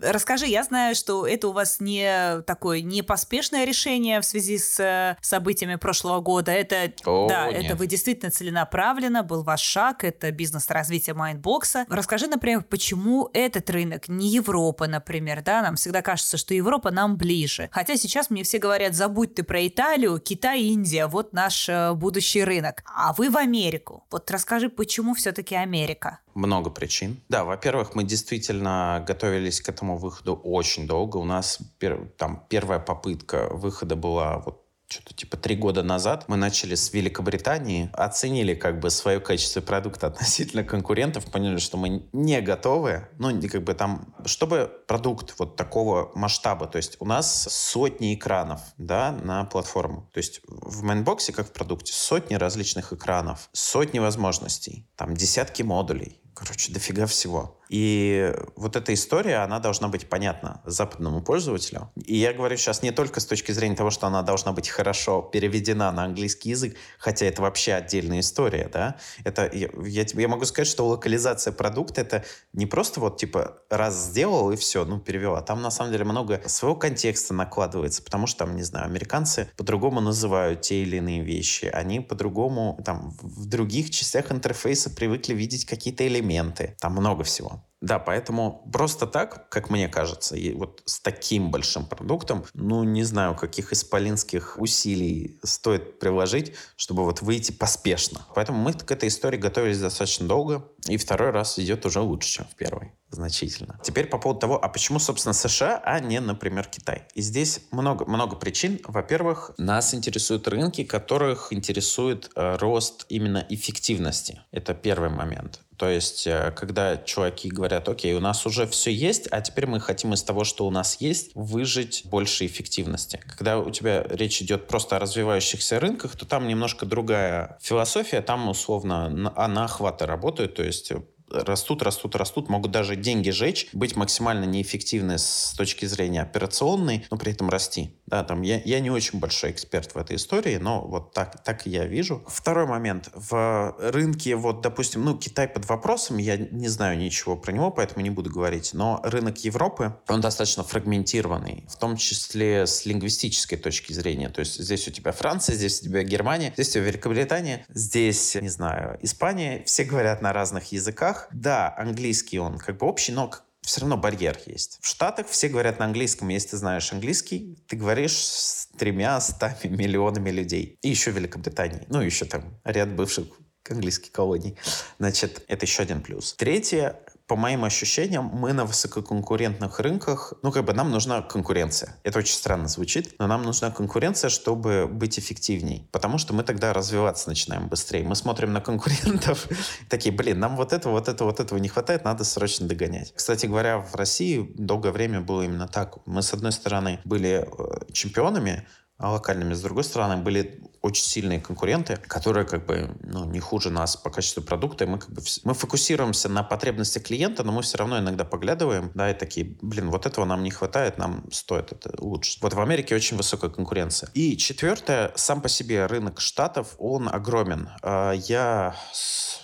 Расскажи, я знаю, что это у вас не такое не поспешное решение в связи с э, событиями прошлого года. Это, О, да, нет. это вы действительно целенаправленно, был ваш шаг, это бизнес развития Майндбокса. Расскажи, например, почему этот рынок не Европа, например, да, нам всегда кажется, что Европа нам ближе. Хотя сейчас мне все говорят, забудь ты про Италию, Китай, Индия, вот наш э, будущий рынок. А вы в Америку. Вот расскажи, почему все-таки Америка? Много причин. Да, во-первых, мы действительно готовились к этому выходу очень долго. У нас пер- там первая попытка выхода была вот что-то типа три года назад мы начали с Великобритании, оценили как бы свое качество продукта [laughs] относительно конкурентов, поняли, что мы не готовы, ну, как бы там, чтобы продукт вот такого масштаба, то есть у нас сотни экранов, да, на платформу, то есть в Майнбоксе, как в продукте, сотни различных экранов, сотни возможностей, там десятки модулей, короче, дофига всего. И вот эта история, она должна быть понятна западному пользователю. И я говорю сейчас не только с точки зрения того, что она должна быть хорошо переведена на английский язык, хотя это вообще отдельная история, да. Это, я, я, я могу сказать, что локализация продукта это не просто вот типа раз сделал и все, ну перевел. А там на самом деле много своего контекста накладывается, потому что там, не знаю, американцы по-другому называют те или иные вещи. Они по-другому там в других частях интерфейса привыкли видеть какие-то элементы. Там много всего. Да, поэтому просто так, как мне кажется, и вот с таким большим продуктом, ну, не знаю, каких исполинских усилий стоит приложить, чтобы вот выйти поспешно. Поэтому мы к этой истории готовились достаточно долго, и второй раз идет уже лучше, чем в первый. Значительно. Теперь по поводу того, а почему, собственно, США, а не, например, Китай? И здесь много, много причин. Во-первых, нас интересуют рынки, которых интересует э, рост именно эффективности. Это первый момент. То есть, э, когда чуваки говорят, окей, у нас уже все есть, а теперь мы хотим из того, что у нас есть, выжить больше эффективности. Когда у тебя речь идет просто о развивающихся рынках, то там немножко другая философия, там условно на охваты работают, то есть растут, растут, растут, могут даже деньги жечь, быть максимально неэффективны с точки зрения операционной, но при этом расти. Да, там я, я не очень большой эксперт в этой истории, но вот так, так я вижу. Второй момент. В рынке, вот, допустим, ну, Китай под вопросом, я не знаю ничего про него, поэтому не буду говорить, но рынок Европы, он достаточно фрагментированный, в том числе с лингвистической точки зрения. То есть здесь у тебя Франция, здесь у тебя Германия, здесь у тебя Великобритания, здесь, не знаю, Испания. Все говорят на разных языках, Штатах, да, английский он как бы общий, но все равно барьер есть. В Штатах все говорят на английском. Если ты знаешь английский, ты говоришь с тремя стами [laughs] миллионами людей. И еще Великобритании. Ну, еще там ряд бывших английских колоний. Значит, это еще один плюс. Третье, по моим ощущениям, мы на высококонкурентных рынках, ну, как бы нам нужна конкуренция. Это очень странно звучит, но нам нужна конкуренция, чтобы быть эффективней. Потому что мы тогда развиваться начинаем быстрее. Мы смотрим на конкурентов, [laughs] такие, блин, нам вот этого, вот этого, вот этого не хватает, надо срочно догонять. Кстати говоря, в России долгое время было именно так. Мы, с одной стороны, были э, чемпионами, локальными. С другой стороны, были очень сильные конкуренты, которые как бы ну, не хуже нас по качеству продукта. И мы как бы мы фокусируемся на потребности клиента, но мы все равно иногда поглядываем, да, и такие, блин, вот этого нам не хватает, нам стоит это лучше. Вот в Америке очень высокая конкуренция. И четвертое, сам по себе рынок штатов, он огромен. А, я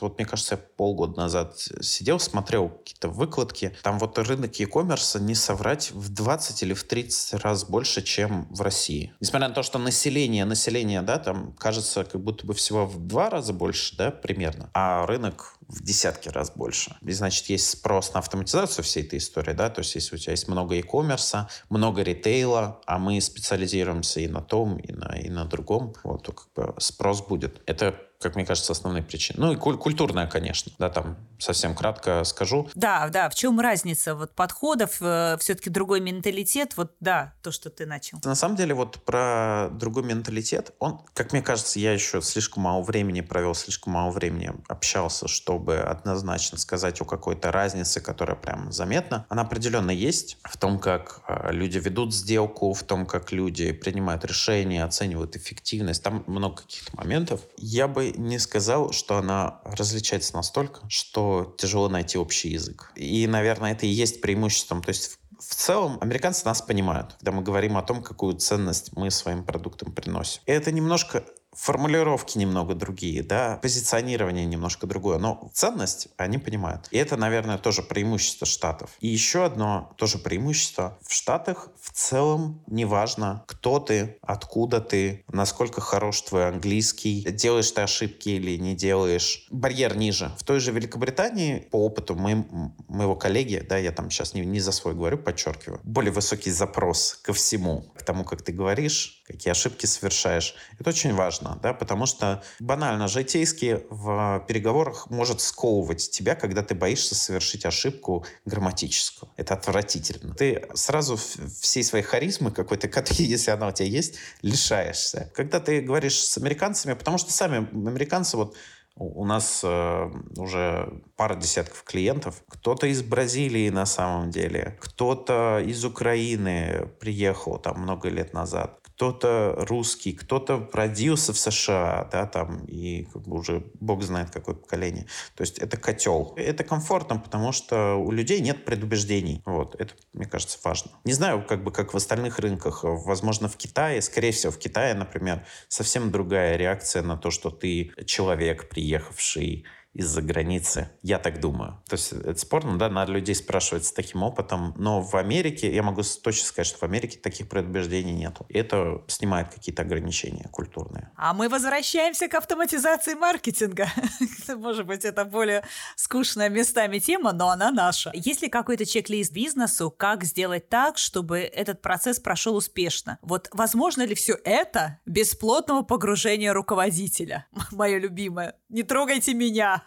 вот мне кажется, полгода назад сидел, смотрел какие-то выкладки. Там вот рынок e-commerce, не соврать, в 20 или в 30 раз больше, чем в России. Несмотря на то, что население, население, да, там кажется, как будто бы всего в два раза больше, да, примерно. А рынок в десятки раз больше. И, значит, есть спрос на автоматизацию всей этой истории, да, то есть если у тебя есть много e-commerce, много ритейла, а мы специализируемся и на том, и на, и на другом, вот, то как бы спрос будет. Это как мне кажется, основные причины. Ну и куль- культурная, конечно, да, там совсем кратко скажу. Да, да, в чем разница вот подходов, э, все-таки другой менталитет, вот да, то, что ты начал. На самом деле вот про другой менталитет, он, как мне кажется, я еще слишком мало времени провел, слишком мало времени общался, чтобы однозначно сказать о какой-то разнице, которая прям заметна. Она определенно есть в том, как э, люди ведут сделку, в том, как люди принимают решения, оценивают эффективность. Там много каких-то моментов. Я бы не сказал, что она различается настолько, что тяжело найти общий язык. И, наверное, это и есть преимуществом. То есть в целом американцы нас понимают, когда мы говорим о том, какую ценность мы своим продуктам приносим. И это немножко формулировки немного другие, да, позиционирование немножко другое, но ценность они понимают. И это, наверное, тоже преимущество Штатов. И еще одно тоже преимущество. В Штатах в целом неважно, кто ты, откуда ты, насколько хорош твой английский, делаешь ты ошибки или не делаешь. Барьер ниже. В той же Великобритании, по опыту моим, моего коллеги, да, я там сейчас не, не за свой говорю, подчеркиваю, более высокий запрос ко всему, к тому, как ты говоришь, какие ошибки совершаешь. Это очень важно, да, потому что банально житейски в переговорах может сковывать тебя, когда ты боишься совершить ошибку грамматическую. Это отвратительно. Ты сразу всей своей харизмы какой-то, [laughs] если она у тебя есть, лишаешься. Когда ты говоришь с американцами, потому что сами американцы вот у нас э, уже пара десятков клиентов. Кто-то из Бразилии на самом деле, кто-то из Украины приехал там много лет назад кто-то русский, кто-то родился в США, да, там, и как бы уже бог знает какое поколение. То есть это котел. Это комфортно, потому что у людей нет предубеждений. Вот, это, мне кажется, важно. Не знаю, как бы, как в остальных рынках. Возможно, в Китае, скорее всего, в Китае, например, совсем другая реакция на то, что ты человек, приехавший из-за границы. Я так думаю. То есть это спорно, да, надо людей спрашивать с таким опытом. Но в Америке, я могу точно сказать, что в Америке таких предубеждений нету. И это снимает какие-то ограничения культурные. А мы возвращаемся к автоматизации маркетинга. [laughs] Может быть, это более скучная местами тема, но она наша. Есть ли какой-то чек-лист бизнесу, как сделать так, чтобы этот процесс прошел успешно? Вот возможно ли все это без плотного погружения руководителя? [laughs] Мое любимое. Не трогайте меня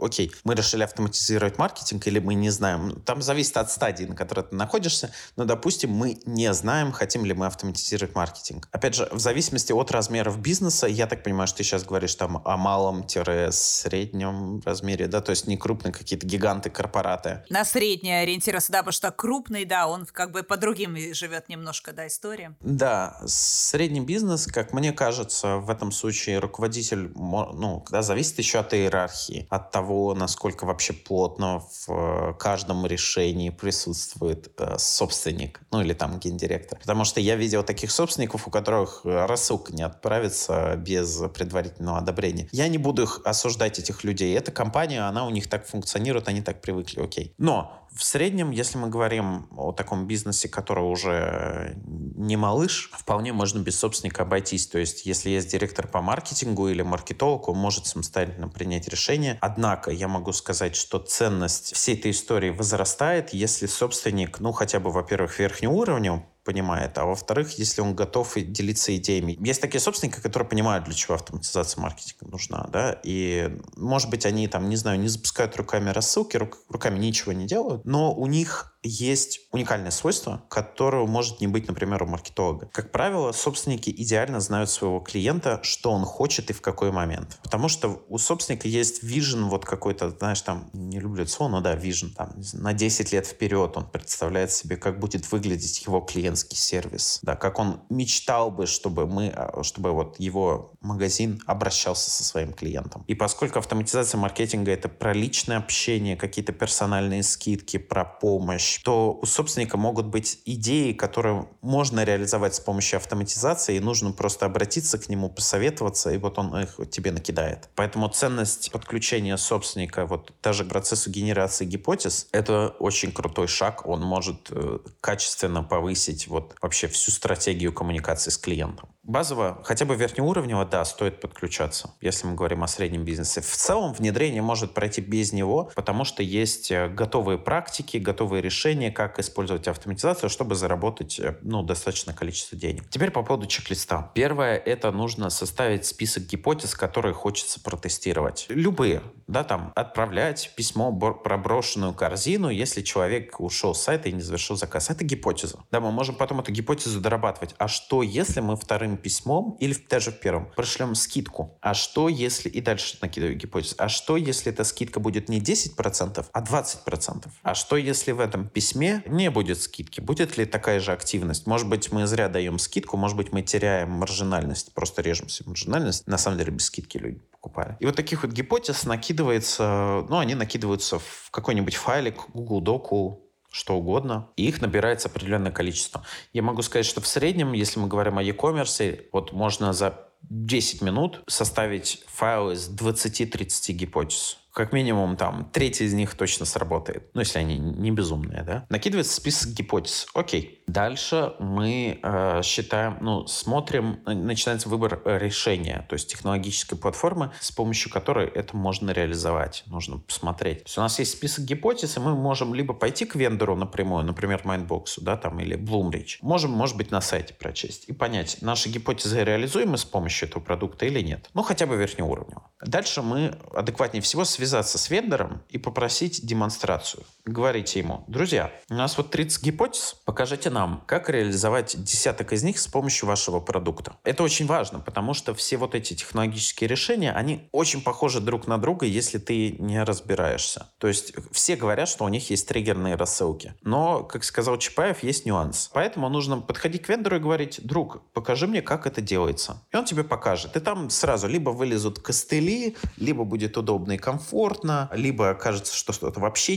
окей, мы решили автоматизировать маркетинг или мы не знаем. Там зависит от стадии, на которой ты находишься, но, допустим, мы не знаем, хотим ли мы автоматизировать маркетинг. Опять же, в зависимости от размеров бизнеса, я так понимаю, что ты сейчас говоришь там о малом-среднем размере, да, то есть не крупные какие-то гиганты, корпораты. На среднее ориентироваться, да, потому что крупный, да, он как бы по другим живет немножко, да, история. Да, средний бизнес, как мне кажется, в этом случае руководитель, ну, да, зависит еще от иерархии, от того, насколько вообще плотно в э, каждом решении присутствует э, собственник, ну или там гендиректор. Потому что я видел таких собственников, у которых рассылка не отправится без предварительного одобрения. Я не буду их осуждать, этих людей. Эта компания, она у них так функционирует, они так привыкли, окей. Но в среднем, если мы говорим о таком бизнесе, который уже не малыш, вполне можно без собственника обойтись. То есть, если есть директор по маркетингу или маркетолог, он может самостоятельно принять решение. Однако, я могу сказать, что ценность всей этой истории возрастает, если собственник, ну, хотя бы, во-первых, верхнего уровня понимает, а во-вторых, если он готов делиться идеями. Есть такие собственники, которые понимают, для чего автоматизация маркетинга нужна, да, и, может быть, они там, не знаю, не запускают руками рассылки, рук, руками ничего не делают, но у них есть уникальное свойство, которого может не быть, например, у маркетолога. Как правило, собственники идеально знают своего клиента, что он хочет и в какой момент. Потому что у собственника есть вижен вот какой-то, знаешь, там, не люблю это слово, но да, вижен, там, на 10 лет вперед он представляет себе, как будет выглядеть его клиентский сервис, да, как он мечтал бы, чтобы мы, а, чтобы вот его магазин обращался со своим клиентом. И поскольку автоматизация маркетинга это про личное общение, какие-то персональные скидки, про помощь, помощь, то у собственника могут быть идеи, которые можно реализовать с помощью автоматизации, и нужно просто обратиться к нему, посоветоваться, и вот он их тебе накидает. Поэтому ценность подключения собственника вот даже к процессу генерации гипотез — это очень крутой шаг. Он может э, качественно повысить вот вообще всю стратегию коммуникации с клиентом. Базово, хотя бы верхнеуровнево, да, стоит подключаться, если мы говорим о среднем бизнесе. В целом внедрение может пройти без него, потому что есть э, готовые практики, готовые решения, как использовать автоматизацию, чтобы заработать э, ну, достаточное количество денег. Теперь по поводу чек-листа. Первое, это нужно составить список гипотез, которые хочется протестировать. Любые, да, там, отправлять письмо про брошенную корзину, если человек ушел с сайта и не завершил заказ. Это гипотеза. Да, мы можем потом эту гипотезу дорабатывать. А что, если мы вторым письмом или даже в первом пришлем скидку. А что если, и дальше накидываю гипотезу, а что если эта скидка будет не 10%, а 20%? А что если в этом письме не будет скидки? Будет ли такая же активность? Может быть, мы зря даем скидку, может быть, мы теряем маржинальность, просто режем себе маржинальность. На самом деле без скидки люди покупали. И вот таких вот гипотез накидывается, ну, они накидываются в какой-нибудь файлик, Google Доку, что угодно, и их набирается определенное количество. Я могу сказать, что в среднем, если мы говорим о e-commerce, вот можно за 10 минут составить файл из 20-30 гипотез как минимум там треть из них точно сработает. Ну, если они не безумные, да. Накидывается список гипотез. Окей. Дальше мы э, считаем, ну, смотрим, начинается выбор решения, то есть технологической платформы, с помощью которой это можно реализовать. Нужно посмотреть. То есть у нас есть список гипотез, и мы можем либо пойти к вендору напрямую, например, Mindbox, да, там, или Bloomreach. Можем, может быть, на сайте прочесть и понять, наши гипотезы реализуемы с помощью этого продукта или нет. Ну, хотя бы верхнеуровнево. Дальше мы адекватнее всего связываем связаться с вендором и попросить демонстрацию. Говорите ему, друзья, у нас вот 30 гипотез, покажите нам, как реализовать десяток из них с помощью вашего продукта. Это очень важно, потому что все вот эти технологические решения, они очень похожи друг на друга, если ты не разбираешься. То есть все говорят, что у них есть триггерные рассылки. Но, как сказал Чапаев, есть нюанс. Поэтому нужно подходить к вендору и говорить, друг, покажи мне, как это делается. И он тебе покажет. И там сразу либо вылезут костыли, либо будет удобно и комфортно, либо кажется, что что-то вообще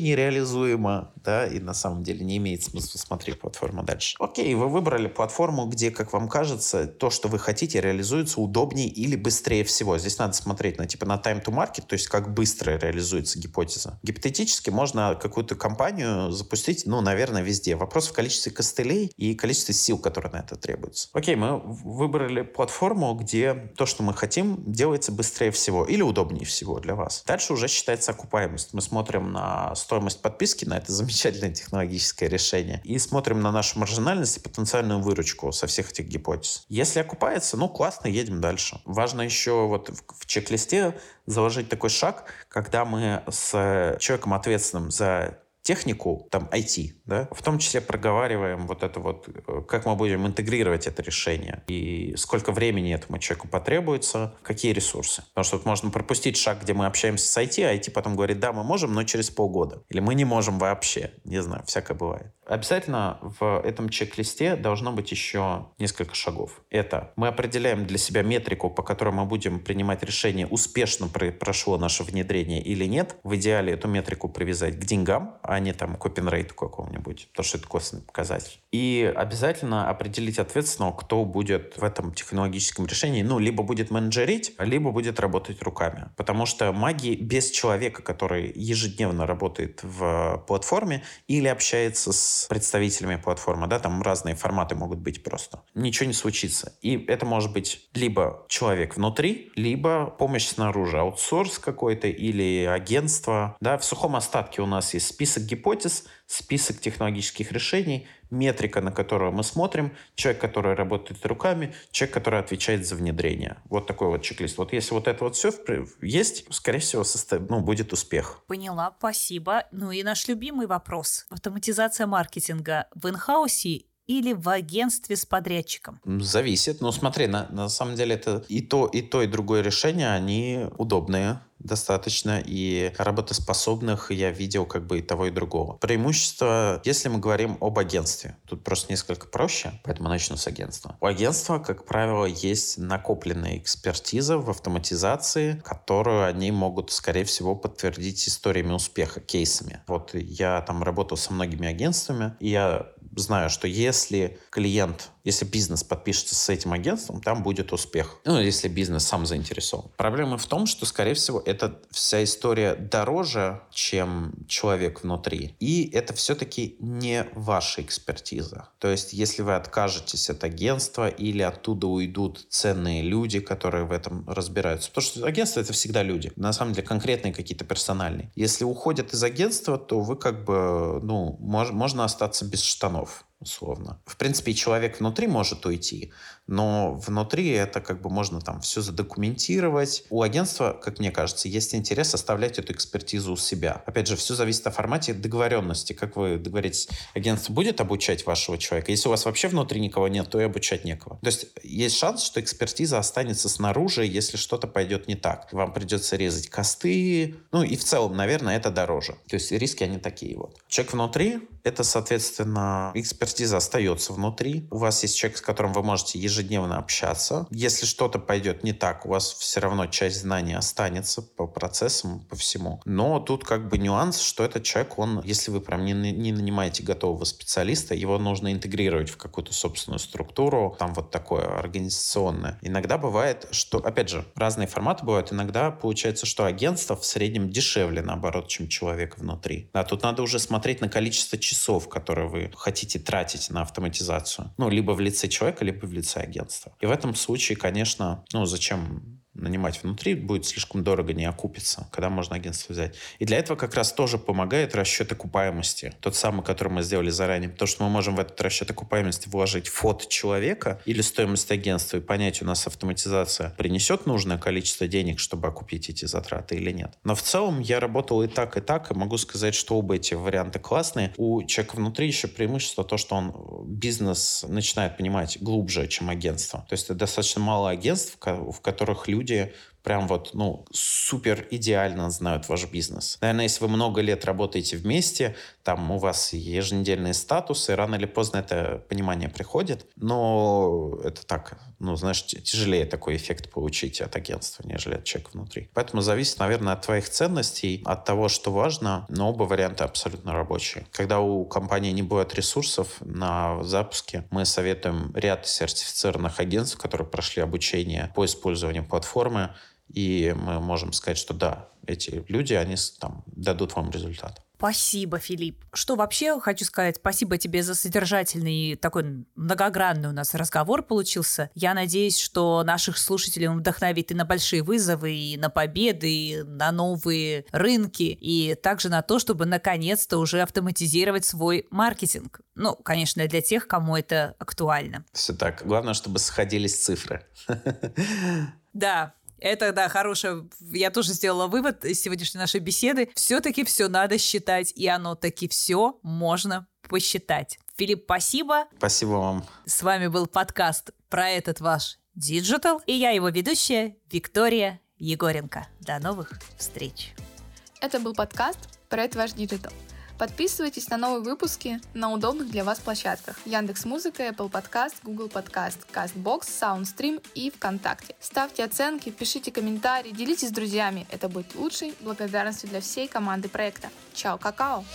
нереализуемо, да, и на самом деле не имеет смысла смотреть платформу дальше. Окей, вы выбрали платформу, где, как вам кажется, то, что вы хотите, реализуется удобнее или быстрее всего. Здесь надо смотреть на типа на time to market, то есть как быстро реализуется гипотеза. Гипотетически можно какую-то компанию запустить, ну, наверное, везде. Вопрос в количестве костылей и количестве сил, которые на это требуются. Окей, мы выбрали платформу, где то, что мы хотим, делается быстрее всего или удобнее всего для вас. Дальше уже считается окупаемость. Мы смотрим на стоимость подписки риски это замечательное технологическое решение и смотрим на нашу маржинальность и потенциальную выручку со всех этих гипотез. Если окупается, ну классно, едем дальше. Важно еще вот в чек-листе заложить такой шаг, когда мы с человеком ответственным за технику, там, IT, да, в том числе проговариваем вот это вот, э, как мы будем интегрировать это решение и сколько времени этому человеку потребуется, какие ресурсы. Потому что вот можно пропустить шаг, где мы общаемся с IT, а IT потом говорит, да, мы можем, но через полгода. Или мы не можем вообще. Не знаю, всякое бывает. Обязательно в этом чек-листе должно быть еще несколько шагов. Это мы определяем для себя метрику, по которой мы будем принимать решение, успешно прошло наше внедрение или нет. В идеале эту метрику привязать к деньгам, а не там к опенрейту какому-нибудь, потому что это косвенный показатель. И обязательно определить ответственного, кто будет в этом технологическом решении, ну, либо будет менеджерить, либо будет работать руками. Потому что магии без человека, который ежедневно работает в платформе или общается с представителями платформы, да, там разные форматы могут быть просто. Ничего не случится. И это может быть либо человек внутри, либо помощь снаружи, аутсорс какой-то или агентство. Да, в сухом остатке у нас есть список гипотез, список технологических решений, метрика, на которую мы смотрим, человек, который работает руками, человек, который отвечает за внедрение. Вот такой вот чек-лист. Вот если вот это вот все есть, скорее всего, состав... ну, будет успех. Поняла, спасибо. Ну и наш любимый вопрос. Автоматизация маркетинга в инхаусе или в агентстве с подрядчиком? Зависит. Ну, смотри, на, на самом деле это и то, и то, и другое решение, они удобные достаточно, и работоспособных я видел как бы и того, и другого. Преимущество, если мы говорим об агентстве, тут просто несколько проще, поэтому начну с агентства. У агентства, как правило, есть накопленная экспертиза в автоматизации, которую они могут, скорее всего, подтвердить историями успеха, кейсами. Вот я там работал со многими агентствами, и я знаю, что если клиент, если бизнес подпишется с этим агентством, там будет успех. Ну, если бизнес сам заинтересован. Проблема в том, что, скорее всего, эта вся история дороже, чем человек внутри. И это все-таки не ваша экспертиза. То есть, если вы откажетесь от агентства или оттуда уйдут ценные люди, которые в этом разбираются. Потому что агентство — это всегда люди. На самом деле, конкретные какие-то персональные. Если уходят из агентства, то вы как бы, ну, мож, можно остаться без штанов auf. Условно. В принципе, человек внутри может уйти, но внутри это как бы можно там все задокументировать. У агентства, как мне кажется, есть интерес оставлять эту экспертизу у себя. Опять же, все зависит о формате договоренности. Как вы договоритесь, агентство будет обучать вашего человека? Если у вас вообще внутри никого нет, то и обучать некого. То есть есть шанс, что экспертиза останется снаружи, если что-то пойдет не так. Вам придется резать косты. Ну и в целом, наверное, это дороже. То есть риски они такие вот. Человек внутри — это, соответственно, эксперт экспертиза остается внутри. У вас есть человек, с которым вы можете ежедневно общаться. Если что-то пойдет не так, у вас все равно часть знаний останется по процессам, по всему. Но тут как бы нюанс, что этот человек, он, если вы прям не, не нанимаете готового специалиста, его нужно интегрировать в какую-то собственную структуру, там вот такое организационное. Иногда бывает, что, опять же, разные форматы бывают. Иногда получается, что агентство в среднем дешевле, наоборот, чем человек внутри. А тут надо уже смотреть на количество часов, которые вы хотите тратить тратить на автоматизацию. Ну, либо в лице человека, либо в лице агентства. И в этом случае, конечно, ну, зачем нанимать внутри будет слишком дорого, не окупится, когда можно агентство взять. И для этого как раз тоже помогает расчет окупаемости. Тот самый, который мы сделали заранее. Потому что мы можем в этот расчет окупаемости вложить фот человека или стоимость агентства и понять, у нас автоматизация принесет нужное количество денег, чтобы окупить эти затраты или нет. Но в целом я работал и так, и так, и могу сказать, что оба эти варианты классные. У человека внутри еще преимущество то, что он бизнес начинает понимать глубже, чем агентство. То есть это достаточно мало агентств, в которых люди люди прям вот, ну, супер идеально знают ваш бизнес. Наверное, если вы много лет работаете вместе, там у вас еженедельные статусы, рано или поздно это понимание приходит, но это так, ну, знаешь, тяжелее такой эффект получить от агентства, нежели от человека внутри. Поэтому зависит, наверное, от твоих ценностей, от того, что важно, но оба варианта абсолютно рабочие. Когда у компании не будет ресурсов на запуске, мы советуем ряд сертифицированных агентств, которые прошли обучение по использованию платформы, и мы можем сказать, что да, эти люди, они там дадут вам результат. Спасибо, Филипп. Что вообще хочу сказать, спасибо тебе за содержательный такой многогранный у нас разговор получился. Я надеюсь, что наших слушателей он вдохновит и на большие вызовы, и на победы, и на новые рынки, и также на то, чтобы наконец-то уже автоматизировать свой маркетинг. Ну, конечно, для тех, кому это актуально. Все так. Главное, чтобы сходились цифры. Да, это, да, хорошее. Я тоже сделала вывод из сегодняшней нашей беседы. Все-таки все надо считать, и оно таки все можно посчитать. Филипп, спасибо. Спасибо вам. С вами был подкаст про этот ваш Digital, и я его ведущая Виктория Егоренко. До новых встреч. Это был подкаст про этот ваш Digital. Подписывайтесь на новые выпуски на удобных для вас площадках. Яндекс Музыка, Apple Podcast, Google Podcast, CastBox, SoundStream и ВКонтакте. Ставьте оценки, пишите комментарии, делитесь с друзьями. Это будет лучшей благодарностью для всей команды проекта. Чао, какао!